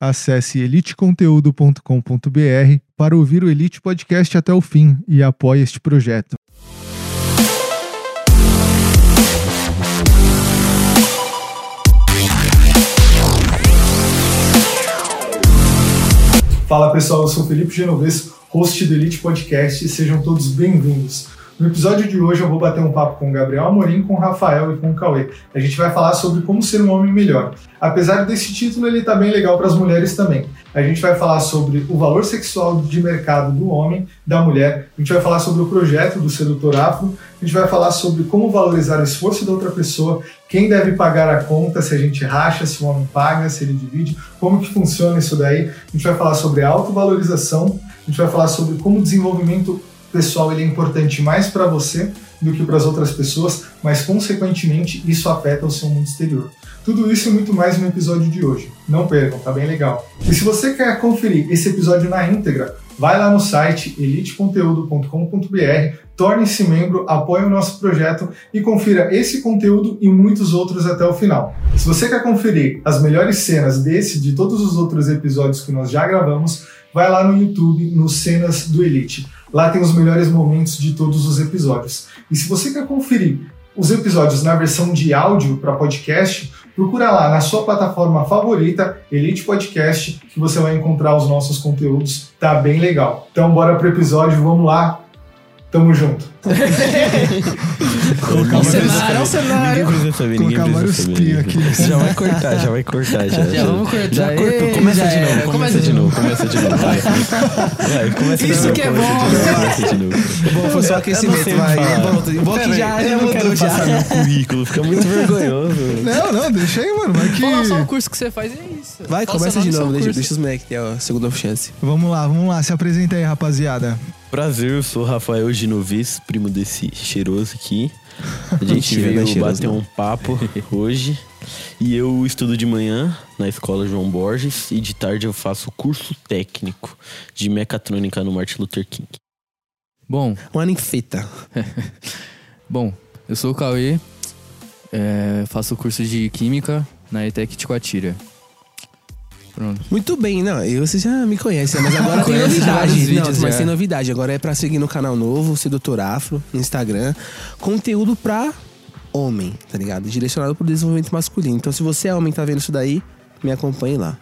Acesse eliteconteúdo.com.br para ouvir o Elite Podcast até o fim e apoie este projeto. Fala pessoal, eu sou Felipe Genovese, host do Elite Podcast e sejam todos bem-vindos. No episódio de hoje eu vou bater um papo com o Gabriel Amorim, com o Rafael e com o Cauê. A gente vai falar sobre como ser um homem melhor. Apesar desse título, ele tá bem legal para as mulheres também. A gente vai falar sobre o valor sexual de mercado do homem, da mulher. A gente vai falar sobre o projeto do Sedutor Afro. A gente vai falar sobre como valorizar o esforço da outra pessoa, quem deve pagar a conta, se a gente racha, se o homem paga, se ele divide, como que funciona isso daí. A gente vai falar sobre autovalorização. A gente vai falar sobre como o desenvolvimento pessoal ele é importante mais para você do que para as outras pessoas, mas consequentemente isso afeta o seu mundo exterior. Tudo isso e muito mais no episódio de hoje. Não percam, tá bem legal. E se você quer conferir esse episódio na íntegra, vai lá no site eliteconteúdo.com.br, torne-se membro, apoie o nosso projeto e confira esse conteúdo e muitos outros até o final. Se você quer conferir as melhores cenas desse e de todos os outros episódios que nós já gravamos, vai lá no YouTube, no Cenas do Elite. Lá tem os melhores momentos de todos os episódios. E se você quer conferir os episódios na versão de áudio para podcast, procura lá na sua plataforma favorita, Elite Podcast, que você vai encontrar os nossos conteúdos. Tá bem legal. Então bora pro episódio, vamos lá. Tamo junto. Colocar o cenário, é o cenário. Ninguém precisa saber, ninguém Colocar vários precisa saber. aqui. Já vai cortar, já vai cortar. Já, Já vamos cortar. Já cortou. Começa já de era. novo, começa de novo, começa de novo. Vai, vai começa de Isso novo. que é começa bom. de novo, Começa de novo. Bom, foi só aquecimento, vai. volta que já, eu não quero passar já. meu currículo, fica muito vergonhoso. Não, não, deixa aí, mano. Vai que. Fala só o curso que você faz e é isso. Vai, começa de novo, deixa os moleques ter a segunda chance. Vamos lá, vamos lá. Se apresenta aí, rapaziada. Prazer, eu sou Rafael Ginovis, primo desse cheiroso aqui. A gente é veio cheiroso, bater não. um papo hoje. E eu estudo de manhã na escola João Borges e de tarde eu faço curso técnico de mecatrônica no Martin Luther King. Bom, Uma ninfeta. bom, eu sou o Cauê, é, faço curso de Química na ETEC Ticoatira. Pronto. Muito bem, não, eu, você já me conhece, mas agora tem novidade. Não, vídeos mas já. tem novidade. Agora é pra seguir no canal novo, Sedutor Afro, no Instagram. Conteúdo pra homem, tá ligado? Direcionado pro desenvolvimento masculino. Então, se você é homem e tá vendo isso daí, me acompanhe lá.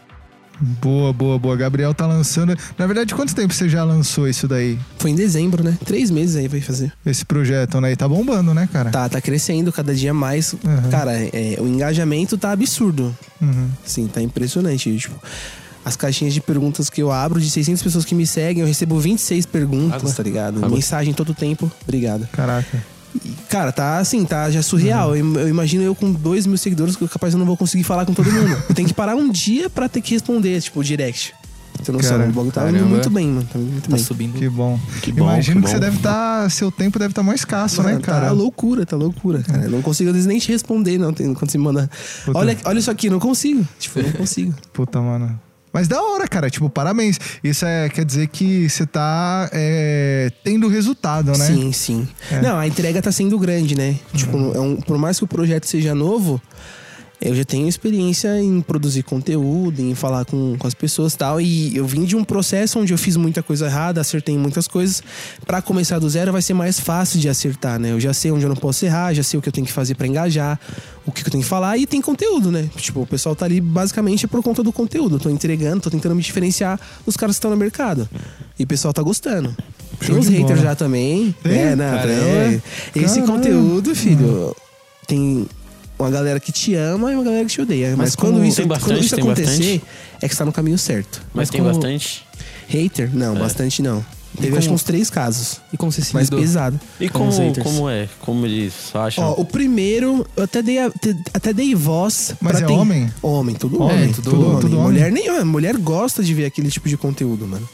Boa, boa, boa. Gabriel tá lançando. Na verdade, quanto tempo você já lançou isso daí? Foi em dezembro, né? Três meses aí vai fazer. Esse projeto, né? E tá bombando, né, cara? Tá, tá crescendo cada dia mais. Uhum. Cara, é, o engajamento tá absurdo. Uhum. Sim, tá impressionante. Tipo, as caixinhas de perguntas que eu abro, de 600 pessoas que me seguem, eu recebo 26 perguntas, Água. tá ligado? Água. Mensagem todo tempo. Obrigado. Caraca. Cara, tá assim, tá já surreal. Eu, eu imagino eu com 2 mil seguidores, que eu capaz eu não vou conseguir falar com todo mundo. Eu tenho que parar um dia pra ter que responder, tipo, direct. Você não sabe, o bagulho tá indo muito bem, mano. Tá muito Tá bem. subindo. Que bom. Que bom, Imagino que que, você bom. deve estar. seu tempo deve estar mais escasso, né, Mano, cara? Tá loucura, tá loucura, cara. Eu não consigo às vezes nem te responder, não. Quando você me manda. Puta. Olha, olha isso aqui, não consigo. Tipo, eu não consigo. Puta, mano. Mas da hora, cara. Tipo, parabéns. Isso é, quer dizer que você tá é, tendo resultado, né? Sim, sim. É. Não, a entrega tá sendo grande, né? Tipo, é um- por mais que o projeto seja novo, eu já tenho experiência em produzir conteúdo, em falar com, com as pessoas e tal. E eu vim de um processo onde eu fiz muita coisa errada, acertei muitas coisas. Pra começar do zero vai ser mais fácil de acertar, né? Eu já sei onde eu não posso errar, já sei o que eu tenho que fazer pra engajar, o que eu tenho que falar e tem conteúdo, né? Tipo, o pessoal tá ali basicamente por conta do conteúdo. Eu tô entregando, tô tentando me diferenciar dos caras que estão no mercado. E o pessoal tá gostando. Tem Show uns de haters bola. já também. Tem? É, não, Caramba. é. Esse Caramba. conteúdo, filho, tem uma galera que te ama e uma galera que te odeia. Mas, Mas quando isso, bastante, quando isso acontecer, bastante? é que você tá no caminho certo. Mas, Mas tem bastante. Hater? Não, bastante não. Teve como- acho que uns três casos. E como você se Mais lidou? pesado. E Com como, como é? Como eles acham? Ó, o primeiro, eu até dei, a- te- até dei voz. Mas pra é ter- homem? Homem, tudo É, homem. tudo tudo, homem, homem. tudo homem. Mulher nenhuma. Mulher gosta de ver aquele tipo de conteúdo, mano.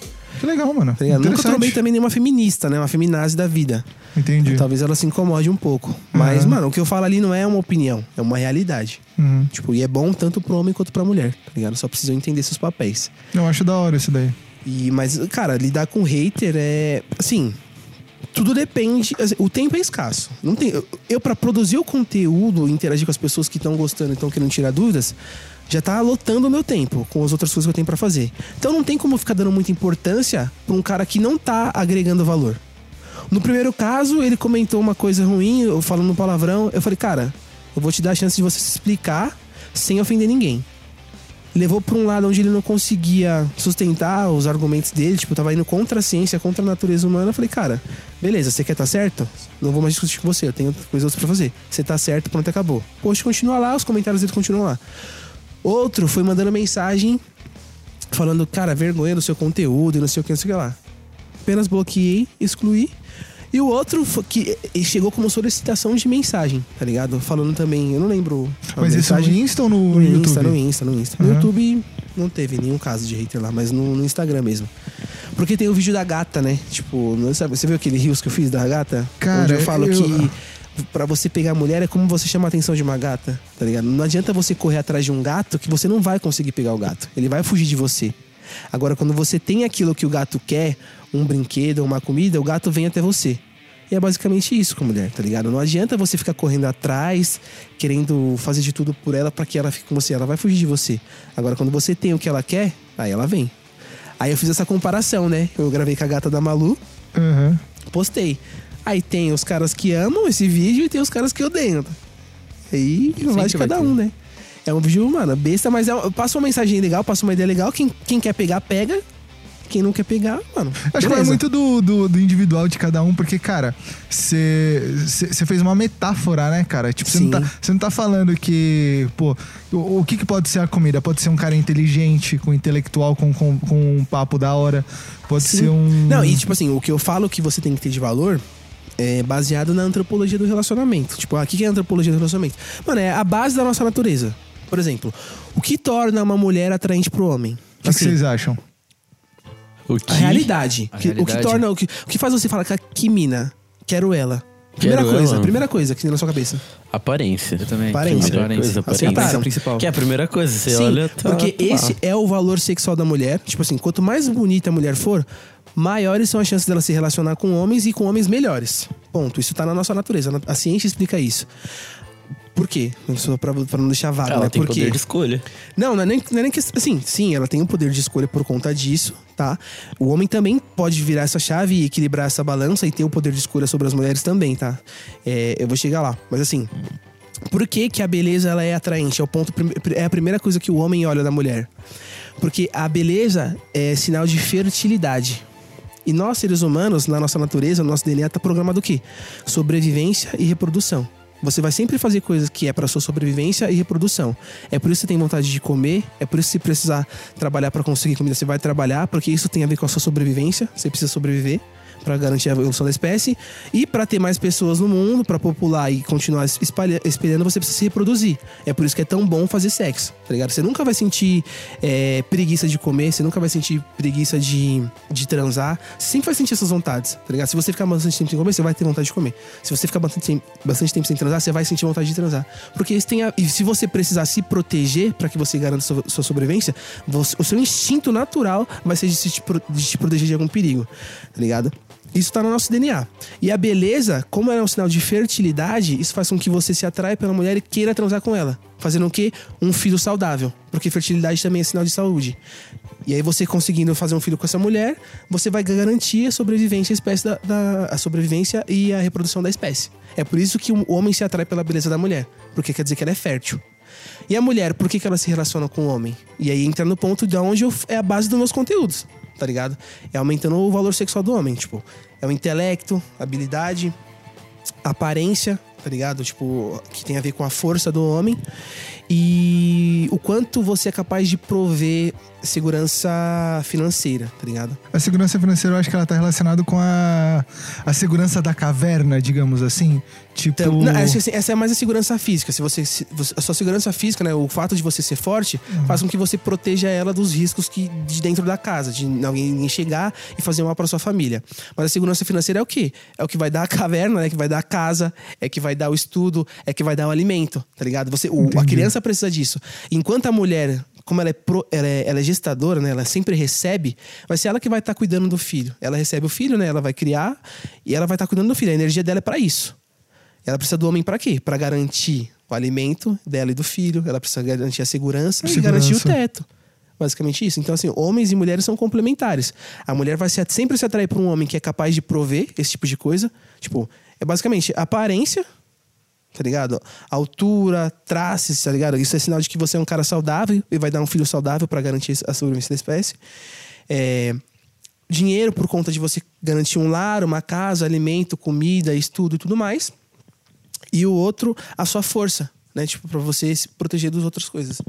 Que legal, mano. Tá? Nunca trombei também nenhuma feminista, né? Uma feminazi da vida. Entendi. Talvez ela se incomode um pouco. Mas, Aham. mano, o que eu falo ali não é uma opinião, é uma realidade. Uhum. Tipo, e é bom tanto pro homem quanto pra mulher, tá ligado? Só precisam entender seus papéis. Eu acho da hora isso daí. E, mas, cara, lidar com hater é. Assim. Tudo depende. o tempo é escasso. Não tem, eu, eu para produzir o conteúdo, interagir com as pessoas que estão gostando e estão querendo tirar dúvidas, já tá lotando o meu tempo com as outras coisas que eu tenho pra fazer. Então não tem como ficar dando muita importância pra um cara que não tá agregando valor. No primeiro caso, ele comentou uma coisa ruim, eu falando um palavrão. Eu falei, cara, eu vou te dar a chance de você se explicar sem ofender ninguém. Levou pra um lado onde ele não conseguia sustentar os argumentos dele, tipo, tava indo contra a ciência, contra a natureza humana. Eu falei, cara, beleza, você quer estar tá certo? Não vou mais discutir com você, eu tenho coisas outras pra fazer. Você tá certo, pronto, acabou. Poxa, continua lá, os comentários dele continuam lá. Outro foi mandando mensagem falando, cara, vergonha do seu conteúdo e não sei o que, não sei o que lá. Apenas bloqueei, excluí e o outro que chegou como solicitação de mensagem, tá ligado? Falando também, eu não lembro. Mas isso no Insta ou no, no YouTube? Insta, no Insta, no Insta. Uhum. No YouTube não teve nenhum caso de hater lá, mas no, no, Instagram mesmo. Porque tem o vídeo da gata, né? Tipo, não sabe, você viu aquele rios que eu fiz da gata? Cara, Onde eu falo eu... que para você pegar a mulher é como você chamar a atenção de uma gata, tá ligado? Não adianta você correr atrás de um gato que você não vai conseguir pegar o gato. Ele vai fugir de você. Agora, quando você tem aquilo que o gato quer, um brinquedo, uma comida, o gato vem até você. E é basicamente isso com a mulher, tá ligado? Não adianta você ficar correndo atrás, querendo fazer de tudo por ela para que ela fique com você. Ela vai fugir de você. Agora, quando você tem o que ela quer, aí ela vem. Aí eu fiz essa comparação, né? Eu gravei com a gata da Malu, uhum. postei. Aí tem os caras que amam esse vídeo e tem os caras que odeiam. Aí vai de cada um, né? É um vídeo, mano, besta, mas é, passa uma mensagem legal, passa uma ideia legal. Quem, quem quer pegar, pega. Quem não quer pegar, mano. Acho que é muito do, do, do, individual de cada um, porque, cara, você fez uma metáfora, né, cara? Tipo, você não, tá, não tá falando que, pô, o, o que, que pode ser a comida? Pode ser um cara inteligente, com intelectual, com, com, com um papo da hora. Pode Sim. ser um. Não, e tipo assim, o que eu falo que você tem que ter de valor é baseado na antropologia do relacionamento. Tipo, ah, o que é a antropologia do relacionamento? Mano, é a base da nossa natureza. Por exemplo, o que torna uma mulher atraente pro homem? O que, assim, que vocês acham? O que? A realidade. A que, realidade. O que torna. O que, o que faz você falar que mina, quero ela. Primeira Quero coisa, ela. primeira coisa que tem na sua cabeça. Aparência. Eu também. Aparência. Aparência. aparência. aparência. principal. Que é a primeira coisa, você Sim, olha... Tá, porque tá. esse é o valor sexual da mulher. Tipo assim, quanto mais bonita a mulher for, maiores são as chances dela se relacionar com homens e com homens melhores. Ponto. Isso tá na nossa natureza. A ciência explica isso. Por quê? Só pra, pra não deixar vago, ela né? tem Por poder de escolha. Não, não é, nem, não é nem que. Assim, sim, ela tem o poder de escolha por conta disso, tá? O homem também pode virar essa chave e equilibrar essa balança e ter o poder de escolha sobre as mulheres também, tá? É, eu vou chegar lá. Mas assim. Por que, que a beleza ela é atraente? É, o ponto, é a primeira coisa que o homem olha da mulher. Porque a beleza é sinal de fertilidade. E nós, seres humanos, na nossa natureza, no nosso DNA, tá programado o quê? Sobrevivência e reprodução. Você vai sempre fazer coisas que é para sua sobrevivência e reprodução. É por isso que você tem vontade de comer, é por isso que se precisar trabalhar para conseguir comida, você vai trabalhar, porque isso tem a ver com a sua sobrevivência, você precisa sobreviver para garantir a evolução da espécie. E para ter mais pessoas no mundo, para popular e continuar espalhando, você precisa se reproduzir. É por isso que é tão bom fazer sexo, tá ligado? Você nunca vai sentir é, preguiça de comer, você nunca vai sentir preguiça de, de transar. Você sempre vai sentir essas vontades, tá ligado? Se você ficar bastante tempo sem comer, você vai ter vontade de comer. Se você ficar bastante, bastante tempo sem transar, você vai sentir vontade de transar. Porque isso tem a, e se você precisar se proteger para que você garanta sua, sua sobrevivência, você, o seu instinto natural vai ser de, se, de te proteger de algum perigo, tá ligado? Isso está no nosso DNA. E a beleza, como é um sinal de fertilidade, isso faz com que você se atrai pela mulher e queira transar com ela. Fazendo o quê? Um filho saudável. Porque fertilidade também é sinal de saúde. E aí você conseguindo fazer um filho com essa mulher, você vai garantir a sobrevivência, a, espécie da, da, a sobrevivência e a reprodução da espécie. É por isso que o homem se atrai pela beleza da mulher. Porque quer dizer que ela é fértil. E a mulher, por que, que ela se relaciona com o homem? E aí entra no ponto de onde eu, é a base dos meus conteúdos tá ligado? É aumentando o valor sexual do homem, tipo, é o intelecto, habilidade, aparência, tá ligado? Tipo, que tem a ver com a força do homem e o quanto você é capaz de prover segurança financeira, tá ligado? A segurança financeira eu acho que ela tá relacionada com a, a segurança da caverna, digamos assim. Tipo. Então, não, essa, essa, é mais a segurança física. Se você, se, a sua segurança física, né? O fato de você ser forte uhum. faz com que você proteja ela dos riscos que, de dentro da casa, de alguém chegar e fazer mal para sua família. Mas a segurança financeira é o quê? É o que vai dar a caverna, né? Que vai dar a casa, é que vai dar o estudo, é que vai dar o alimento, tá ligado? Você, o, a criança precisa disso. Enquanto a mulher como ela é, pro, ela é, ela é, gestadora, né? Ela sempre recebe, vai ser ela que vai estar tá cuidando do filho. Ela recebe o filho, né? Ela vai criar e ela vai estar tá cuidando do filho. A energia dela é para isso. Ela precisa do homem para quê? Para garantir o alimento dela e do filho, ela precisa garantir a segurança, e Segurança. garantir o teto. Basicamente isso. Então, assim, homens e mulheres são complementares. A mulher vai se- sempre se atrair por um homem que é capaz de prover esse tipo de coisa. Tipo, é basicamente aparência, tá ligado? Altura, traços, tá ligado? Isso é sinal de que você é um cara saudável e vai dar um filho saudável para garantir a sobrevivência da espécie. É, dinheiro por conta de você garantir um lar, uma casa, alimento, comida, estudo e tudo mais. E o outro, a sua força, né? Tipo, pra você se proteger das outras coisas.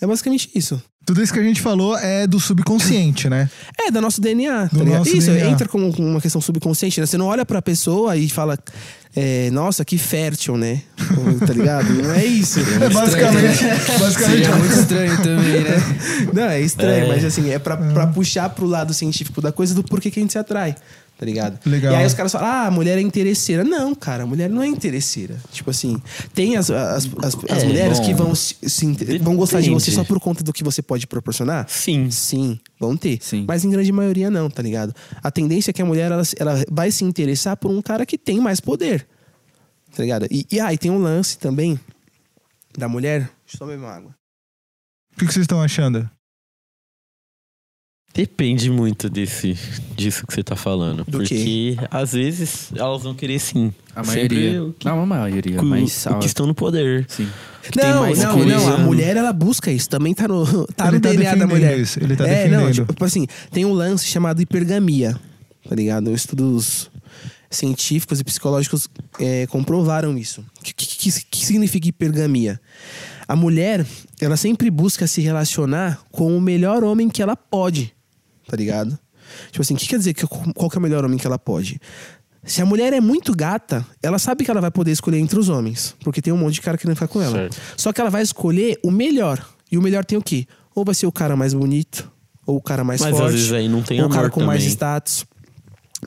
É basicamente isso. Tudo isso que a gente falou é do subconsciente, né? É, do nosso DNA, Do tá nosso Isso, DNA. entra como uma questão subconsciente, né? Você não olha pra pessoa e fala, é, nossa, que fértil, né? tá ligado? Não é isso. É basicamente, basicamente Seria muito estranho também, né? Não, é estranho, É. mas assim, é pra, pra puxar pro lado científico da coisa do porquê que a gente se atrai. Tá ligado? Legal. E aí os caras falam, ah, a mulher é interesseira. Não, cara, a mulher não é interesseira. Tipo assim, tem as, as, as, as É, mulheres bom. que vão, se, se vão gostar de você só por conta do que você pode proporcionar. Sim. Sim, vão ter. Sim. Mas em grande maioria não, tá ligado? A tendência é que a mulher ela, ela vai se interessar por um cara que tem mais poder. Tá ligado? E, e aí tem um lance também da mulher. Deixa eu só beber uma água. O que que vocês estão achando? Depende muito desse, disso que você tá falando. Do porque às vezes elas vão querer sim. A maioria. que- Não, a maioria, o- mas... o que estão no poder. Sim. que tem Não, mais não, coisa. não. A mulher, ela busca isso. Também tá no, tá Ele no tá DNA da defendendo mulher. isso, ele tá é, não, defendendo. tipo assim, tem um lance chamado hipergamia, tá ligado? Estudos científicos e psicológicos é, comprovaram isso. O que, que, que- que significa hipergamia? A mulher, ela sempre busca se relacionar com o melhor homem que ela pode, tá ligado? Tipo assim, o que quer dizer que qual que é o melhor homem que ela pode? Se a mulher é muito gata, ela sabe que ela vai poder escolher entre os homens, porque tem um monte de cara querendo ficar com ela. Certo. Só que ela vai escolher o melhor. E o melhor tem o quê? Ou vai ser o cara mais bonito, ou o cara mais Mas forte, às vezes aí não tem ou o cara com mais também. status.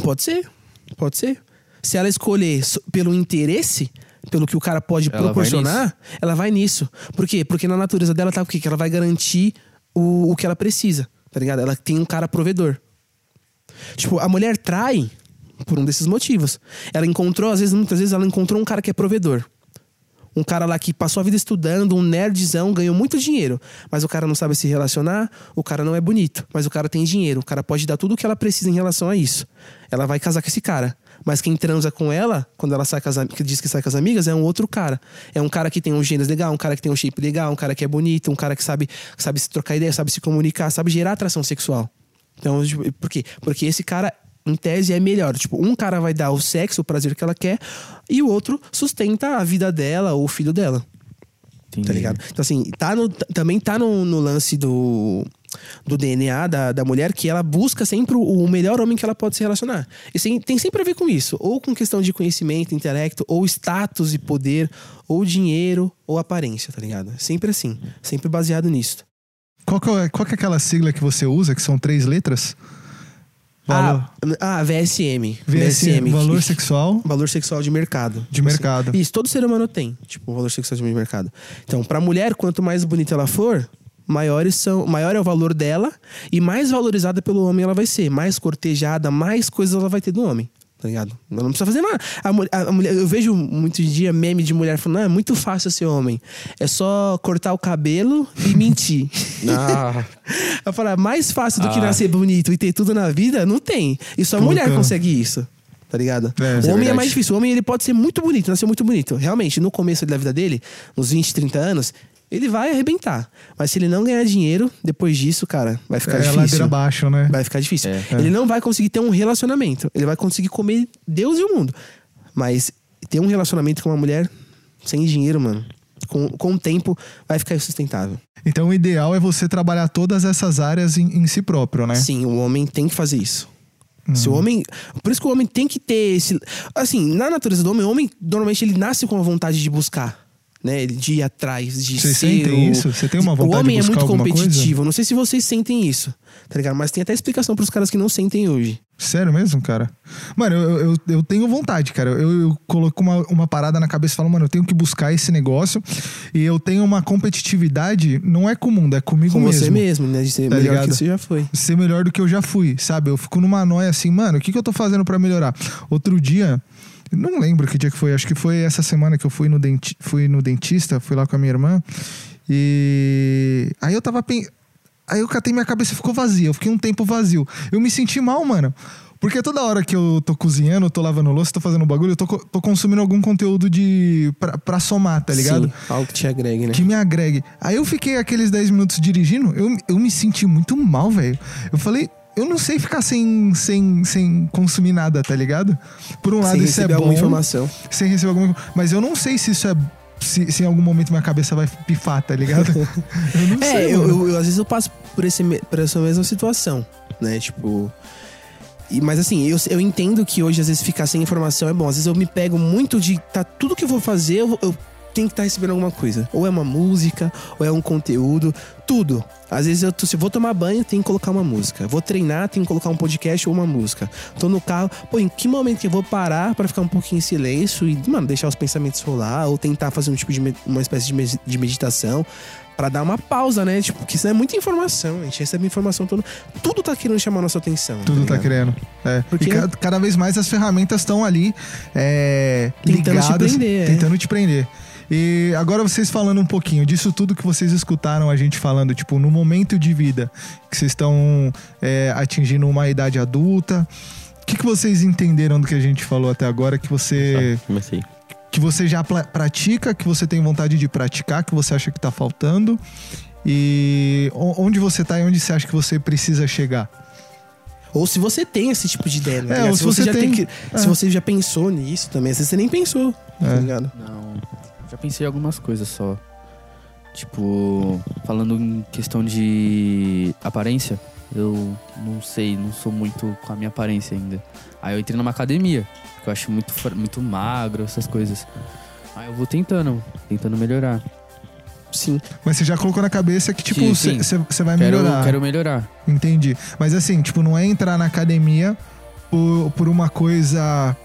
Pode ser, pode ser. Se ela escolher pelo interesse, pelo que o cara pode Ela vai proporcionar, ela vai nisso. Por quê? Porque na natureza dela tá o quê? Que ela vai garantir o, o que ela precisa, tá ligado? Ela tem um cara provedor. Tipo, a mulher trai por um desses motivos. Ela encontrou, às vezes, muitas vezes, ela encontrou um cara que é provedor. Um cara lá que passou a vida estudando, um nerdzão, ganhou muito dinheiro. Mas o cara não sabe se relacionar, o cara não é bonito. Mas o cara tem dinheiro, o cara pode dar tudo o que ela precisa em relação a isso. Ela vai casar com esse cara. Mas quem transa com ela, quando ela sai com as, que diz que sai com as amigas, é um outro cara. É um cara que tem um gênero legal, um cara que tem um shape legal, um cara que é bonito, um cara que sabe, sabe se trocar ideia, sabe se comunicar, sabe gerar atração sexual. Então, tipo, por quê? Porque esse cara, em tese, é melhor. Tipo, um cara vai dar o sexo, o prazer que ela quer, e o outro sustenta a vida dela ou o filho dela. Entendi. Tá ligado? Então, assim, tá no- também tá no, no lance do, do DNA da, da mulher que ela busca sempre o, o melhor homem que ela pode se relacionar. E sim, tem sempre a ver com isso. Ou com questão de conhecimento, intelecto, ou status e poder, ou dinheiro, ou aparência, tá ligado? Sempre assim. Sempre baseado nisso. Qual que, é, qual que é aquela sigla que você usa, que são três letras? Valor, Ah, ah, VSM. VSM, valor que- sexual Valor sexual de mercado. de mercado. Isso, todo ser humano tem, tipo, valor sexual de mercado. Então, pra mulher, quanto mais bonita ela for, maiores são, maior é o valor dela e mais valorizada pelo homem ela vai ser. Mais cortejada, mais coisas ela vai ter do homem. Tá ligado? Ela não precisa fazer nada. A, a- a mulher, eu vejo muito dia meme de mulher falando: ah, é muito fácil ser homem. É só cortar o cabelo e mentir. Ah, Eu falo, "Ah, mais fácil do que Ah. nascer bonito e ter tudo na vida, não tem. E só a mulher consegue isso. Tá ligado? É, o é homem é, verdade. mais difícil. O homem ele pode ser muito bonito, nasceu muito bonito. Realmente, no começo da vida dele, uns 20, 30 anos, ele vai arrebentar. Mas se ele não ganhar dinheiro, depois disso, cara, vai ficar É difícil. ladeira abaixo, né? Vai ficar difícil. É. Ele não vai conseguir ter um relacionamento. Ele vai conseguir comer Deus e o mundo. Mas ter um relacionamento com uma mulher sem dinheiro, mano, com, com o tempo, vai ficar insustentável. Então o ideal é você trabalhar todas essas áreas em, em si próprio, né? Sim, o homem tem que fazer isso. Se o homem. Por isso que o homem tem que ter esse. Assim, na natureza do homem, o homem normalmente ele nasce com a vontade de buscar. Né? De ir atrás, de Vocês ser. sentem o... isso? Você tem uma O vontade homem de é muito competitivo. Não sei se vocês sentem isso. Tá ligado? Mas tem até explicação pros caras que não sentem hoje. Sério mesmo, cara? Mano, eu, eu, eu tenho vontade, cara. Eu, eu coloco uma, uma parada na cabeça e falo, mano, eu tenho que buscar esse negócio. E eu tenho uma competitividade, não é com o mundo, é comigo Com mesmo. você mesmo, né? De ser Tá melhor ligado? que você já foi. Ser melhor do que eu já fui, sabe? Eu fico numa noia assim, mano, o que, que eu tô fazendo pra melhorar? Outro dia, Não lembro que dia que foi. Acho que foi essa semana que eu fui no, denti fui no dentista, fui lá com a minha irmã. E aí eu tava. pen- Aí eu catei minha cabeça e ficou vazia. Eu fiquei um tempo vazio. Eu me senti mal, mano. Porque toda hora que eu tô cozinhando, tô lavando louça, tô fazendo bagulho, eu tô, tô consumindo algum conteúdo de. Pra, pra somar, tá ligado? Sim, algo que te agregue, né? que me agregue. Aí eu fiquei aqueles 10 minutos dirigindo, eu, eu me senti muito mal, velho. Eu falei, eu não sei ficar sem, sem, sem consumir nada, tá ligado? Por um lado, Sem isso é receber bom. alguma informação. Sem receber alguma Mas eu não sei se isso é. Se, se em algum momento minha cabeça vai pifar, tá ligado? eu não É, sei. eu, eu- eu- às vezes eu passo por, esse, por essa mesma situação, né? Tipo. e- mas assim, eu, eu entendo que hoje, às vezes, ficar sem informação é bom. Às vezes eu me pego muito de. Tá, tudo que eu vou fazer, eu, eu tenho que estar recebendo alguma coisa. Ou é uma música, ou é um conteúdo, tudo. Às vezes eu tô, se vou tomar banho, tenho que colocar uma música. Vou treinar, tenho que colocar um podcast ou uma música. Tô no carro, pô, em que momento que eu vou parar pra ficar um pouquinho em silêncio e, mano, deixar os pensamentos rolar, ou tentar fazer um tipo de uma espécie de, me- de meditação. Pra dar uma pausa, né? Tipo, porque isso é muita informação. A gente recebe informação toda. Tudo tá querendo chamar nossa atenção. Tudo tá ligado? querendo. É. Porque- E ca- cada vez mais as ferramentas estão ali é, Tentando te ligadas, prender, é. tentando te prender. E agora vocês falando um pouquinho disso tudo que vocês escutaram a gente falando, tipo, no momento de vida que vocês estão é, atingindo uma idade adulta. O que, que vocês entenderam do que a gente falou até agora? Que você, Tá, comecei. que você já pratica, que você tem vontade de praticar, que você acha que tá faltando? E o- onde você tá e onde você acha que você precisa chegar? Ou se você tem esse tipo de ideia, né? É, se você já tem. que- É. Se você já pensou nisso também, às vezes você nem pensou, tá É. ligado? Não, já pensei em algumas coisas só. Tipo, falando em questão de aparência, eu não sei, não sou muito com a minha aparência ainda. Aí eu entrei numa academia, que eu acho muito, muito magro, essas coisas. Aí eu vou tentando, tentando melhorar. Sim. Mas você já colocou na cabeça que, tipo, você vai Quero, melhorar. quero melhorar. Entendi. Mas assim, tipo, não é entrar na academia por, por uma coisa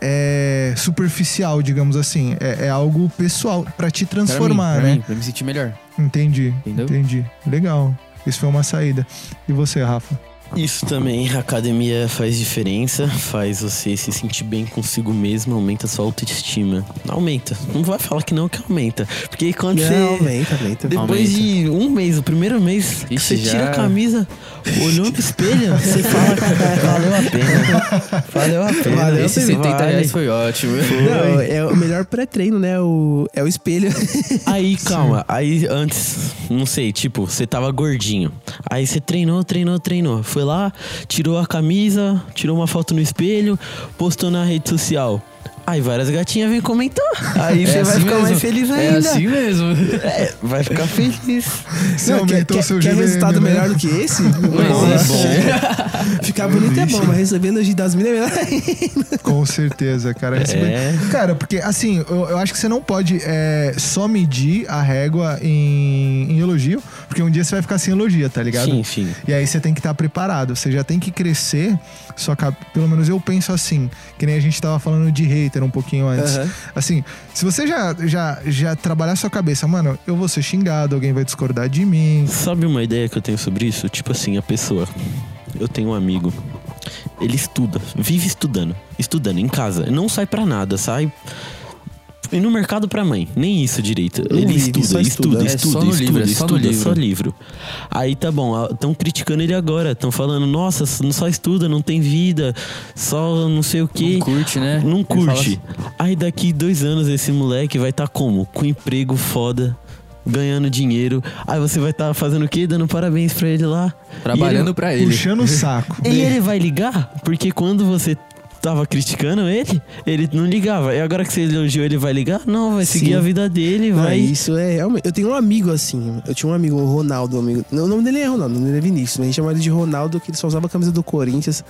é, superficial, digamos assim. É, é algo pessoal, pra te Pra mim, transformar, pra né? mim, pra me sentir melhor. Entendi. Entendeu? Entendi. Legal. Isso foi uma saída. E você, Rafa? Isso também, a academia faz diferença, faz você se sentir bem consigo mesmo, aumenta sua autoestima. Aumenta. Não vai falar que não que aumenta. Porque quando Não, você. aumenta, aumenta. Depois de um mês, o primeiro mês, Ixi, você tira já. a camisa, olhou no espelho, você fala, valeu a pena. Valeu a pena. Valeu Esse pena. 70 Vale. reais foi ótimo. Não, é o melhor pré-treino, né? O, é o espelho. Aí, calma. Aí, antes, não sei, tipo, você tava gordinho. Aí você treinou, treinou, treinou. Foi lá, tirou a camisa, tirou uma foto no espelho, postou na rede social. Aí várias gatinhas vêm comentar. Aí você É vai assim ficar mesmo. mais feliz É ainda. assim mesmo. É, vai ficar feliz. Você Não, quer, aumentou quer, seu quer GBM, resultado né? melhor do que esse? Não existe. Ficar bonito é bom, mas receber elogio das minas é melhor ainda. Com certeza, cara. É. Cara, porque assim, eu, eu acho que você não pode é, só medir a régua em, em elogio, porque um dia você vai ficar sem elogio, tá ligado? Sim, sim. E aí você tem que estar preparado, você já tem que crescer, só que pelo menos eu penso assim, que nem a gente tava falando de hater um pouquinho antes. Aham. Assim, se você já, já, já trabalhar sua cabeça, mano, eu vou ser xingado, alguém vai discordar de mim. Sabe uma ideia que eu tenho sobre isso? Tipo assim, a pessoa. Eu tenho um amigo. Ele estuda, vive estudando. Estudando em casa. Não sai pra nada, sai. E no mercado pra mãe. Nem isso direito. Não ele vive, estuda, estuda, estuda. É estuda, estuda, livro, é só estuda, livro. só livro. Aí tá bom, estão criticando ele agora. Estão falando, nossa, não só estuda, não tem vida, só não sei o quê. Não curte, né? Não curte. Aí daqui dois anos esse moleque vai estar como? Com emprego foda, ganhando dinheiro. Aí você vai estar fazendo o quê? Dando parabéns pra ele lá. Trabalhando pra ele. Puxando o saco. E ele, e ele vai ligar? Porque quando você tava criticando ele, ele não ligava. E agora que você elogiou, ele vai ligar? Não, vai seguir Sim. a vida dele, vai. isso é realmente. Eu tenho um amigo assim. Eu tinha um amigo, o Ronaldo, um amigo. O nome dele é Ronaldo, o nome dele é Vinícius. A gente chama ele de Ronaldo, que ele só usava a camisa do Corinthians.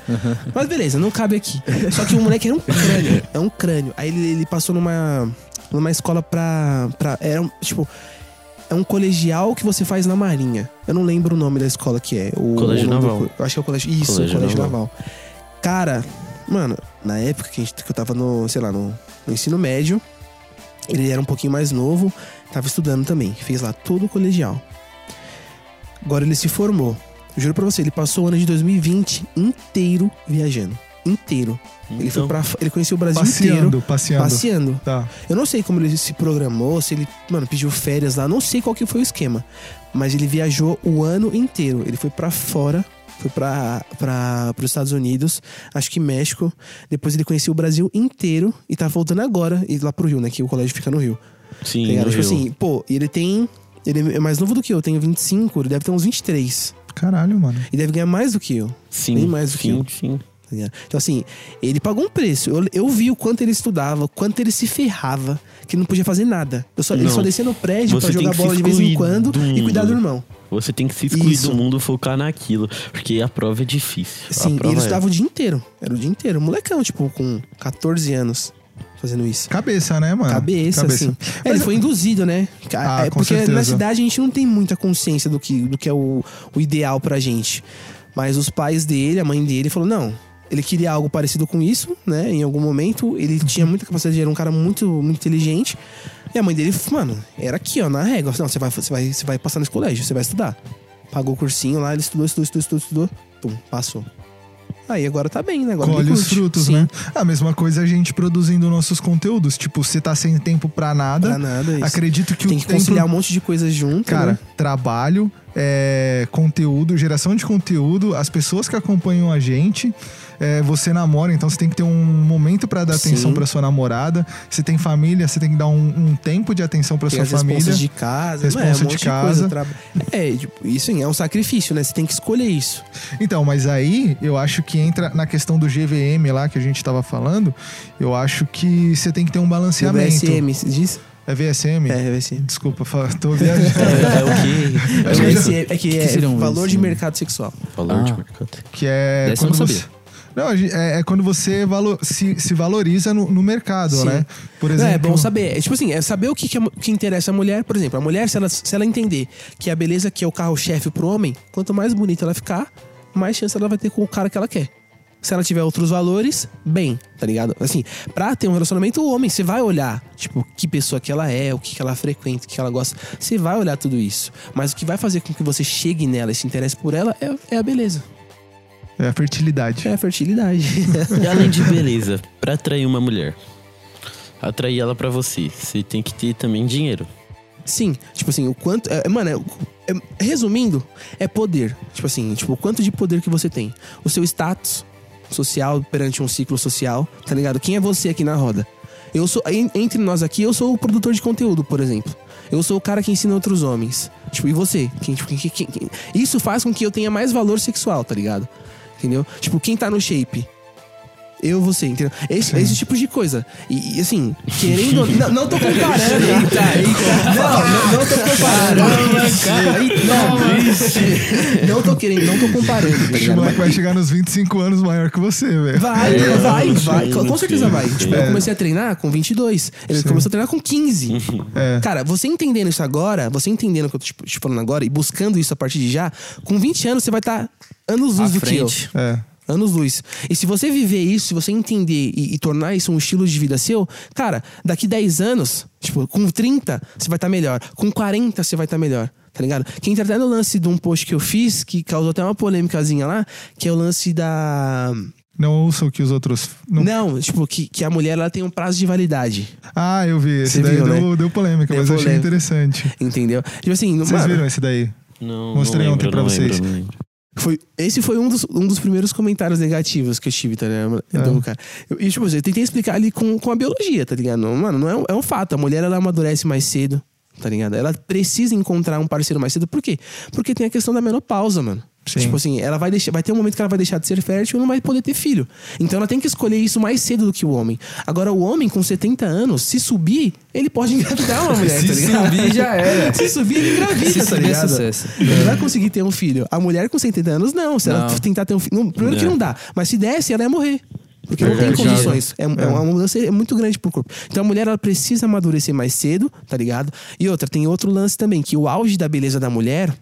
Mas beleza, não cabe aqui. Só que o moleque era um crânio. É um crânio. Aí ele, ele passou numa, numa escola pra. pra era um, tipo. É um colegial que você faz na Marinha. Eu não lembro o nome da escola que é. O, Colégio o do Naval. eu acho que é o colégio. Isso, Colégio o colégio Naval. naval. Cara, mano, na época que, a gente, que eu tava no, sei lá, no, no ensino médio, ele era um pouquinho mais novo, tava estudando também, fez lá todo o colegial. Agora ele se formou. Juro pra você, ele passou o ano de 2020 inteiro viajando. inteiro. Ele, foi Então, pra, ele conheceu o Brasil inteiro. Passeando, passeando. Passeando. Tá. Eu não sei como ele se programou, se ele, mano, pediu férias lá, não sei qual que foi o esquema. Mas ele viajou o ano inteiro. Ele foi pra fora, foi pra, pra, pros Estados Unidos, acho que México. Depois ele conheceu o Brasil inteiro e tá voltando agora, e lá pro Rio, né? Que o colégio fica no Rio. sim, Tá no Tipo Rio. assim, pô, e ele tem. Ele é mais novo do que eu, eu tenho 25, ele deve ter uns 23. Caralho, mano. E deve ganhar mais do que eu. sim, bem mais do que sim, eu. sim. tá ligado? Então, assim, ele pagou um preço. Eu, eu vi o quanto ele estudava, o quanto ele se ferrava, que não podia fazer nada. Eu só, ele só descia no prédio Você pra jogar que bola de vez em quando do e cuidar do irmão. Você tem que se excluir Isso. do mundo, focar naquilo. Porque a prova é difícil. A Sim, e ele é- estudava o dia inteiro. Era o dia inteiro. Molecão, tipo, com 14 anos fazendo isso. Cabeça, né, mano? Cabeça, assim. É, ele foi induzido, né? Ah, É, porque certeza. na cidade a gente não tem muita consciência do que, do que é o, o ideal pra gente. Mas os pais dele, a mãe dele, falou: não. Ele queria algo parecido com isso, né? Em algum momento. Ele tinha muita capacidade, era um cara muito, muito inteligente. E a mãe dele, mano, era aqui, ó, na régua. Não, você vai, você vai, você vai passar nesse colégio, você vai estudar. Pagou o cursinho lá, ele estudou, estudou, estudou, estudou, estudou. Pum, passou. Aí agora tá bem, né? Agora Colhe os frutos, Sim, né? A mesma coisa a gente produzindo nossos conteúdos. Tipo, você tá sem tempo pra nada. Pra nada, isso. Acredito que Tem o que tempo... conciliar um monte de coisas junto, Cara, né? trabalho, é, conteúdo, geração de conteúdo, as pessoas que acompanham a gente. É, você namora, então você tem que ter um momento pra dar Sim. atenção pra sua namorada. Você tem família, você tem que dar um, um tempo de atenção pra Tem sua as família. de casa, Responsa é, um de de, casa. coisa. Tra... É, tipo, isso é um sacrifício, né? Você tem que escolher isso. Então, mas aí eu acho que entra na questão do GVM lá que a gente tava falando. Eu acho que você tem que ter um O balanceamento. VSM, se diz? É VSM? É, VSM. Desculpa, tô viajando. É, é o quê? É, o VSM, é que, que é um valor de mercado sexual. Valor de Ah. mercado. que é Dessa eu não você. Não, é, é quando você valo- se, se valoriza no, no mercado, Sim. né? Por Não, exemplo. é bom saber. É, tipo assim, é saber o que, que, que interessa a mulher. Por exemplo, a mulher, se ela, se ela entender que a beleza que é o carro-chefe pro homem, quanto mais bonita ela ficar, mais chance ela vai ter com o cara que ela quer. Se ela tiver outros valores, bem, tá ligado? Assim, pra ter um relacionamento, o homem, você vai olhar, tipo, que pessoa que ela é, o que, que ela frequenta, o que ela gosta. Você vai olhar tudo isso. Mas o que vai fazer com que você chegue nela e se interesse por ela é, é a beleza. É a fertilidade. É a fertilidade. E além de beleza, pra atrair uma mulher, atrair ela pra você, você tem que ter também dinheiro. Sim, tipo assim, o quanto. É, mano, é- é- resumindo, é poder. Tipo assim, tipo, o quanto de poder que você tem. O seu status social perante um ciclo social, tá ligado? Quem é você aqui na roda? Eu sou. en- Entre nós aqui, eu sou o produtor de conteúdo, por exemplo. Eu sou o cara que ensina outros homens. Tipo, e você? Quem, tipo, quem- quem- quem- isso faz com que eu tenha mais valor sexual, tá ligado? Entendeu? Tipo, quem tá no shape? Eu, você, entendeu? Esse, esse tipo de coisa. E, e, assim, querendo. não, não tô comparando. eita, eita. Não, não, não tô comparando. Não, não tô querendo, não tô comparando, tá Esse ligado? moleque vai chegar nos 25 anos maior que você, velho. Vai, É, vai, vai. Com certeza vai. Tipo, sei. eu comecei a treinar com 22. Ele Sim. começou a treinar com 15. É. Cara, você entendendo isso agora, você entendendo o que eu tô te, te falando agora e buscando isso a partir de já, com 20 anos você vai estar anos À luz do que eu. É. Anos luz. E se você viver isso, se você entender e, e tornar isso um estilo de vida seu, cara, daqui 10 anos, tipo, com 30, você vai estar melhor. Com 40, você vai estar melhor. Tá ligado? Quem entra até no lance de um post que eu fiz, que causou até uma polêmicazinha lá, que é o lance da. Não ouça o que os outros. Não... Não, tipo, que, que a mulher ela tem um prazo de validade. Ah, eu vi. Esse daí viu, deu, né? deu polêmica, Deu mas eu achei polêmica. interessante. Entendeu? Tipo assim, Vocês mano, viram esse daí? Não, Mostrei não ontem lembro, pra não vocês. lembro, não lembro. Foi, esse foi um dos, um dos primeiros comentários negativos que eu tive, tá ligado? Do cara. Eu, e, tipo assim, eu tentei explicar ali com, com a biologia, tá ligado? Mano, não é, um- é um fato. A mulher, ela amadurece mais cedo, tá ligado? Ela precisa encontrar um parceiro mais cedo. Por quê? Porque tem a questão da menopausa, mano. Sim. Tipo assim, ela vai deixar, vai ter um momento que ela vai deixar de ser fértil e não vai poder ter filho. Então ela tem que escolher isso mais cedo do que o homem. Agora, o homem com 70 anos, se subir, ele pode engravidar uma mulher, Se tá ligado? subir, já era. Se subir, ele engravida, Se tá subir, é ligado? sucesso. Ele vai conseguir ter um filho. A mulher com 70 anos, não. Se ela Não. tentar ter um filho. não, Primeiro que É. não dá. Mas se desse, ela ia morrer. Porque não tem condições. É, é uma mudança é muito grande pro corpo. Então a mulher ela precisa amadurecer mais cedo, tá ligado? E outra, tem outro lance também, que o auge da beleza da mulher,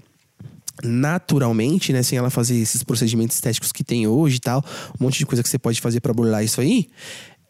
naturalmente, né, sem ela fazer esses procedimentos estéticos que tem hoje e tal, um monte de coisa que você pode fazer pra burlar isso aí,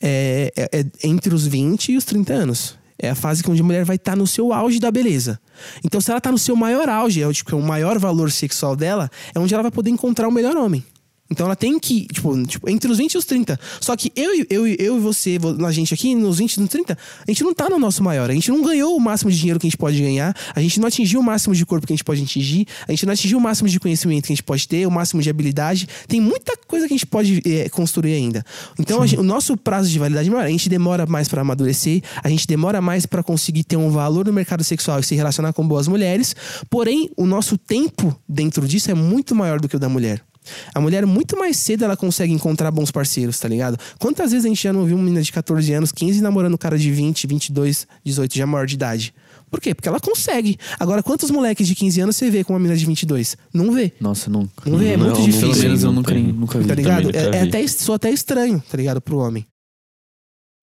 é, é- é entre os 20 e os 30 anos. É a fase onde a mulher vai estar no seu auge da beleza. Então, se ela tá no seu maior auge, é o, tipo, é o maior valor sexual dela, é onde ela vai poder encontrar o melhor homem. Então ela tem que, tipo, tipo, entre os 20 e os 30. Só que eu, e- eu, eu e você, vo- a gente aqui, nos 20 e nos 30, a gente não tá no nosso maior. A gente não ganhou o máximo de dinheiro que a gente pode ganhar. A gente não atingiu o máximo de corpo que a gente pode atingir. A gente não atingiu o máximo de conhecimento que a gente pode ter, o máximo de habilidade. Tem muita coisa que a gente pode eh, construir ainda. Então gente- o nosso prazo de validade é maior. A gente demora mais pra amadurecer, a gente demora mais pra conseguir ter um valor no mercado sexual e se relacionar com boas mulheres. Porém, o nosso tempo dentro disso é muito maior do que o da mulher. A mulher, muito mais cedo, ela consegue encontrar bons parceiros, tá ligado? Quantas vezes a gente já não viu uma menina de 14 anos, 15 namorando um cara de 20, 22, 18, já maior de idade? Por quê? Porque ela consegue. Agora, quantos moleques de 15 anos você vê com uma menina de 22? Não vê. Nossa, nunca. Não vê, é muito Não, difícil. Pelo menos eu Não nunca, nunca vi. Tá ligado? nunca É, é vi. até, sou até estranho, tá ligado? Pro homem.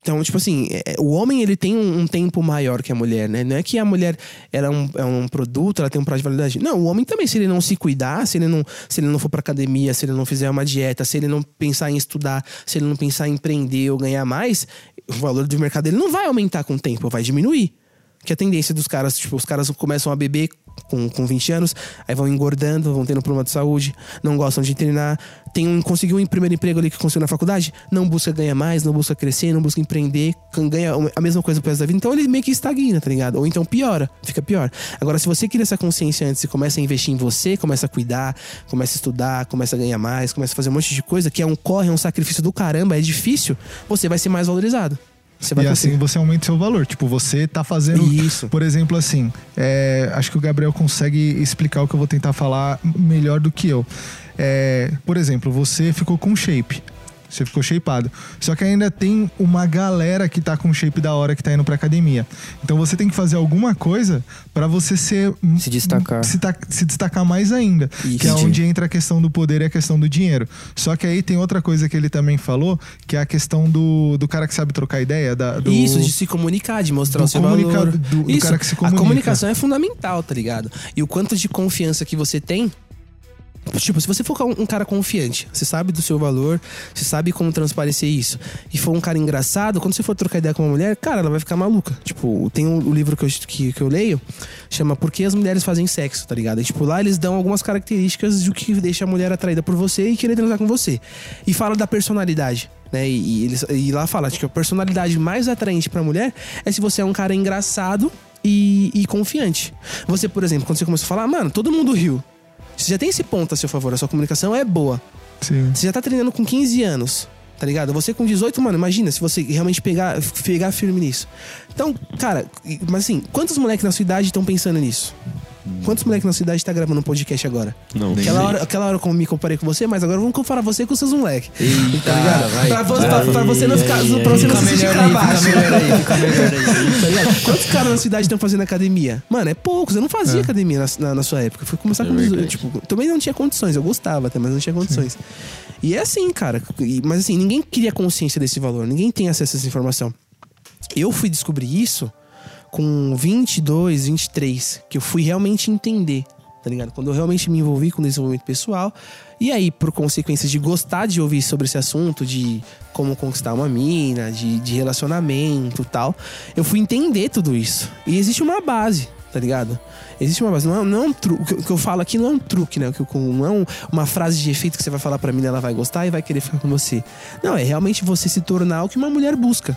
Então, tipo assim, é- o homem ele tem um, um tempo maior que a mulher, né? Não é que a mulher ela é um, é um produto, ela tem um prazo de validade. Não, o homem também, se ele não se cuidar, se ele não, se ele não for pra academia, se ele não fizer uma dieta, se ele não pensar em estudar, se ele não pensar em empreender ou ganhar mais, o valor do mercado dele não vai aumentar com o tempo, vai diminuir. Que a tendência dos caras, tipo, os caras começam a beber com, com 20 anos, aí vão engordando, vão tendo problema de saúde, não gostam de treinar, tem um, conseguiu um primeiro emprego ali que conseguiu na faculdade, não busca ganhar mais, não busca crescer, não busca empreender, ganha a mesma coisa pro resto da vida, então ele meio que estagna, tá ligado? Ou então piora, fica pior. Agora, se você cria essa consciência antes e começa a investir em você, começa a cuidar, começa a estudar, começa a ganhar mais, começa a fazer um monte de coisa, que é um corre, é um sacrifício do caramba, é difícil, você vai ser mais valorizado. Você vai E assim você aumenta seu valor. Tipo, você tá fazendo. Isso. Por exemplo, assim, é, acho que o Gabriel consegue explicar o que eu vou tentar falar melhor do que eu. É, por exemplo, você ficou com shape. Você ficou shapeado. Só que ainda tem uma galera que tá com shape da hora que tá indo pra academia. Então você tem que fazer alguma coisa pra você ser. Se destacar. Se, se destacar mais ainda. Isso. Que é onde entra a questão do poder e a questão do dinheiro. Só que aí tem outra coisa que ele também falou, que é a questão do, do cara que sabe trocar ideia. Da, do... Isso, de se comunicar, de mostrar o seu comunica- valor. do- do cara que se a comunica. comunicação é fundamental, tá ligado? E o quanto de confiança que você tem. Tipo, se você for um cara confiante, você sabe do seu valor, você sabe como transparecer isso, e for um cara engraçado, quando você for trocar ideia com uma mulher, cara, ela vai ficar maluca. Tipo, tem um, livro que eu, que, que eu leio, chama Por que as mulheres fazem sexo, tá ligado? E, tipo, lá eles dão algumas características do que deixa a mulher atraída por você e querer transar com você. E fala da personalidade. Né? E, e e lá fala que a personalidade mais atraente pra mulher é se você é um cara engraçado e, e confiante. Você, por exemplo, quando você começou a falar, mano, todo mundo riu. Você já tem esse ponto a seu favor, a sua comunicação é boa. Sim. Você já tá treinando com 15 anos, tá ligado? Você com 18, mano, imagina se você realmente pegar, pegar firme nisso. Então, cara, mas assim, quantos moleques na sua idade estão pensando nisso? Quantos moleques na sua idade tá gravando um podcast agora? Não, Aquela hora, aquela hora como me comparei com você, mas agora vamos comparar você com os seus moleques. Eita, vai. Pra, você- pra- pra você não ficar, pra você não se sentir pra baixo. fica melhor aí, fica melhor aí. Tá ligado? Quantos caras na cidade estão fazendo academia? Mano, é poucos. Eu não fazia É. academia na, na, na sua época. Eu fui começar É com. verdade. Tipo, também não tinha condições. Eu gostava até, mas não tinha condições. E é assim, cara. Mas assim, ninguém cria consciência desse valor. Ninguém tem acesso a essa informação. Eu fui descobrir isso com 22, 23, que eu fui realmente entender, tá ligado? Quando eu realmente me envolvi com desenvolvimento pessoal. E aí, por consequência de gostar de ouvir sobre esse assunto, de como conquistar uma mina, de, de relacionamento tal, eu fui entender tudo isso. E existe uma base, tá ligado? Existe uma base. Não é, não é um truque. O que eu- falo aqui não é um truque, né? Que Não é um- uma frase de efeito que você vai falar pra mina, ela vai gostar e vai querer ficar com você. Não, é realmente você se tornar o que uma mulher busca.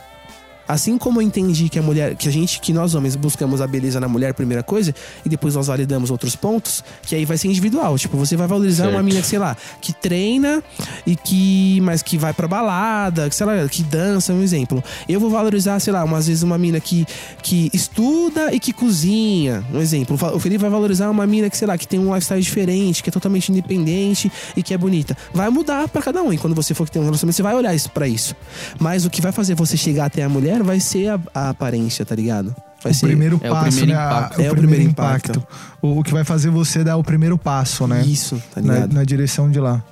Assim como eu entendi que a mulher, que a gente, que nós homens buscamos a beleza na mulher, primeira coisa, e depois nós validamos outros pontos, que aí vai ser individual. Tipo, você vai valorizar Certo. uma mina que, sei lá, que treina e que, mas que vai pra balada, que sei lá, que dança, um exemplo. Eu vou valorizar, sei lá, umas vezes uma mina que, que estuda e que cozinha, um exemplo. O Felipe vai valorizar uma mina que, sei lá, que tem um lifestyle diferente, que é totalmente independente e que é bonita. Vai mudar pra cada um. E quando você for ter um relacionamento, você vai olhar isso para isso. Mas o que vai fazer você chegar até a mulher vai ser a, a aparência, tá ligado? Vai O ser primeiro é o passo, primeiro né? Impacto. É o primeiro impacto. O, o que vai fazer você dar o primeiro passo, né? isso, tá Na, ligado? na direção de lá.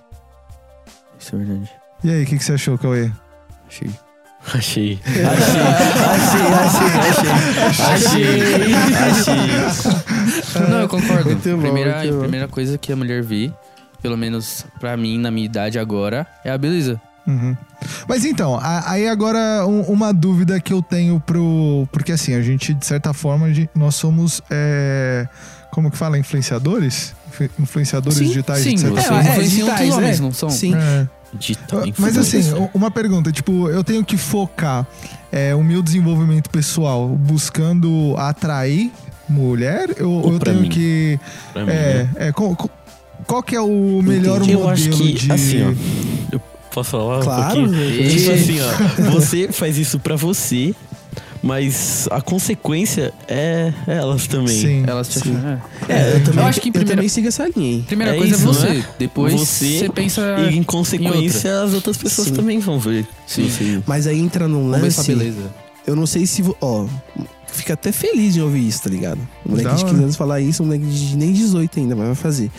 Isso é verdade. E aí, o que, que você achou, Cauê? Achei. Achei. Não, eu concordo. Muito bom, primeira, bom. primeira coisa que a mulher vê, pelo menos pra mim, na minha idade agora, é a beleza. Uhum. Mas então, a- aí agora um- uma dúvida que eu tenho pro. Porque assim, a gente, de certa forma, a gente- nós somos. é, como que fala? Influenciadores? influ- influenciadores Sim, digitais, Sim, de certa vocês É, forma. é, digitais, homens, né? não são? Sim. É. Digital Mas assim, uma pergunta, tipo, eu tenho que focar é, o meu desenvolvimento pessoal buscando atrair mulher ou Ou eu tenho mim. que Pra mim, é, né? é, qual, qual que é o melhor Entendi. modelo Eu acho que, de assim, ó. Eu posso falar Claro. um pouquinho? Tipo assim, ó. Você faz isso pra você, mas a consequência é elas também. Sim. Elas te Sim. acham. É. É, eu também, Eu acho que eu primeiro- também sigo essa linha, hein? Primeira É coisa isso, é você. né? Depois Você você, pensa. E em consequência, as outras pessoas Sim. também vão ver. Sim. Sim. Mas aí entra num Vamos ver essa lance. beleza. Eu não sei se. Ó, fica até feliz de ouvir isso, tá ligado? Um moleque de hora. 15 anos falar isso, um moleque de nem 18 ainda, mas vai fazer.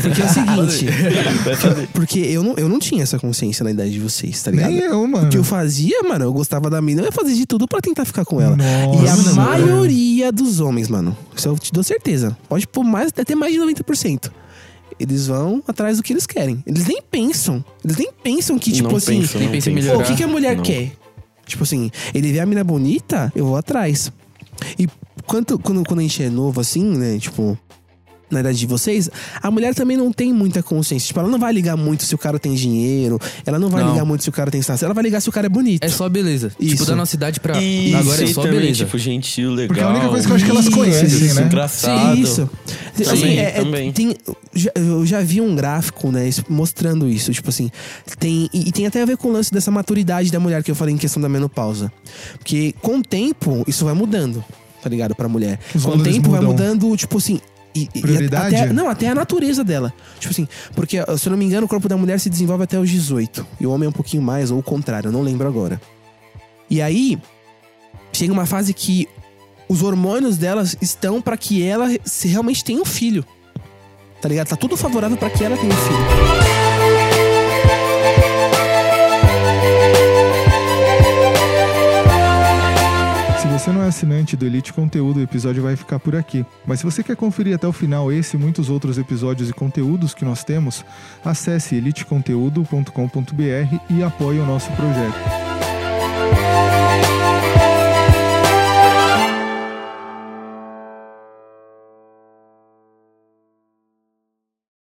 Porque é o seguinte. Porque eu não, eu não tinha essa consciência na idade de vocês, tá ligado? Nem eu, mano. O que eu fazia, mano, eu gostava da mina, eu ia fazer de tudo pra tentar ficar com ela. Nossa, e a mano. maioria dos homens, mano, isso eu te dou certeza. Pode pôr mais, até mais de 90%. Eles vão atrás do que eles querem. Eles nem pensam. Eles nem pensam que, tipo Não assim. pensam, não pensam. Pô, o que, que a mulher Não. quer? Tipo assim, ele vê a mina bonita, eu vou atrás. E quanto, quando, quando a gente é novo, assim, né? Tipo, na idade de vocês, a mulher também não tem muita consciência. Tipo, ela não vai ligar muito se o cara tem dinheiro, ela não vai Não. ligar muito se o cara tem status, ela vai ligar se o cara é bonito. É só beleza. Isso. Tipo, da nossa idade pra. E Agora é só também, beleza. tipo, gentil, legal. Porque é a única coisa que eu acho que elas Isso, conhecem, isso, né? Engraçado. Isso. Assim, Também, é- é- também. tem, já- eu já vi um gráfico, né, mostrando isso. Tipo assim, tem, e, e tem até a ver com o lance dessa maturidade da mulher que eu falei em questão da menopausa. Porque com o tempo, isso vai mudando, tá ligado? Pra mulher. Os com o tempo vai mudam. mudando, tipo assim. E- e- Prioridade? até- não, até a natureza dela. Tipo assim, porque, se eu não me engano, o corpo da mulher se desenvolve até os 18. E o homem é um pouquinho mais, ou o contrário, eu não lembro agora. E aí, chega uma fase que os hormônios delas estão pra que ela se realmente tenha um filho. Tá ligado? Tá tudo favorável pra que ela tenha um filho. Você não é assinante do Elite Conteúdo, o episódio vai ficar por aqui. Mas se você quer conferir até o final esse e muitos outros episódios e conteúdos que nós temos, acesse eliteconteúdo.com.br e apoie o nosso projeto.